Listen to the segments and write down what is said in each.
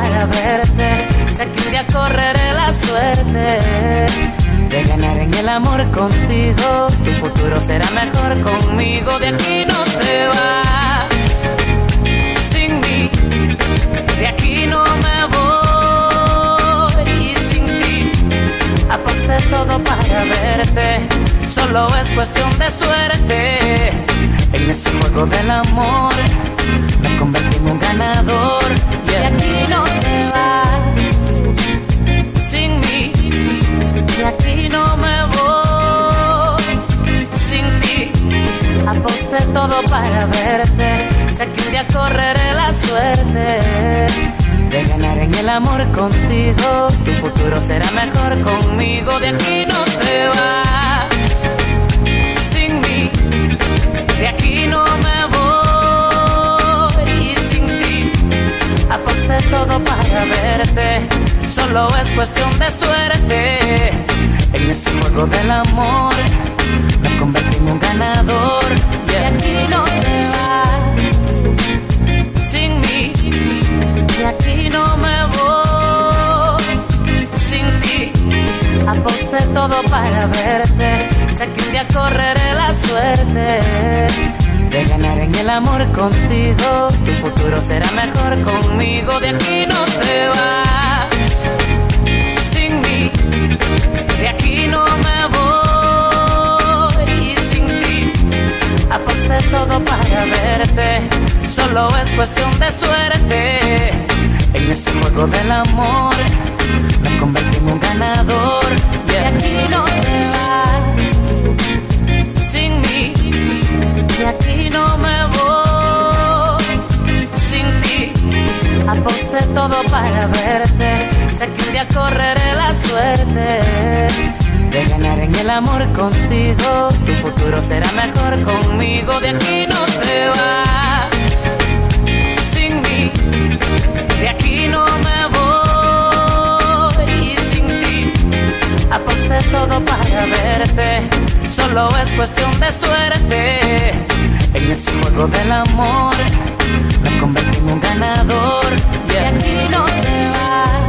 para verte Sé que un día correré la suerte de ganar en el amor contigo. Tu futuro será mejor conmigo. De aquí no te vas sin mí. De aquí no me voy y sin ti. Aposté todo para verte. Solo es cuestión de suerte. En ese juego del amor me convertí en un ganador. Y todo para verte. Sé que un día correré la suerte de ganar en el amor contigo. Tu futuro será mejor conmigo. De aquí no te vas sin mí. De aquí no me voy y sin ti. Aposté todo para verte solo es cuestión de suerte. Ese juego del amor me convertí en un ganador. Y aquí no te vas sin mí. De aquí no me voy sin ti. Aposté todo para verte. Sé que un día correré la suerte de ganar en el amor contigo. Tu futuro será mejor conmigo. De aquí no te vas para verte. Solo es cuestión de suerte. En ese juego del amor me convertí en un ganador. De aquí no te vas sin mí. De aquí no me voy sin ti. Aposté todo para verte. Sé que un día correré la suerte de ganar en el amor contigo. Tu futuro será mejor conmigo. De aquí no te vas sin mí. De aquí no me voy sin ti. Aposté todo para verte. Solo es cuestión de suerte. En ese juego del amor me convertí en un ganador. Y aquí no te vas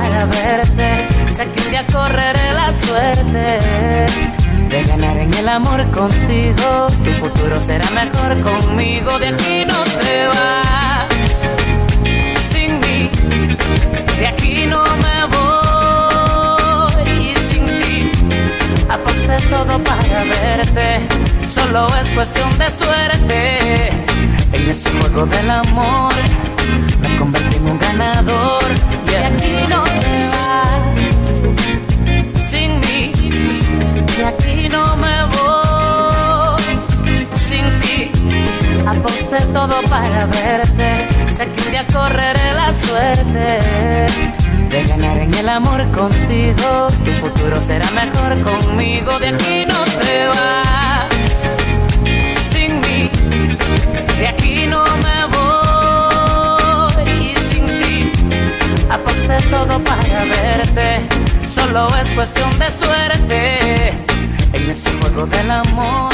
para verte. Sé que un día correré la suerte de ganar en el amor contigo. Tu futuro será mejor conmigo. De aquí no te vas sin mí. De aquí no me voy y sin ti. Aposté todo para verte. Solo es cuestión de suerte. En ese juego del amor me convertí en un ganador. Y de aquí no te vas sin mí. De aquí no me voy sin ti. Aposté todo para verte. Sé que un día correré la suerte de ganar en el amor contigo. Tu futuro será mejor conmigo. De aquí no te vas Es cuestión de suerte. En ese juego del amor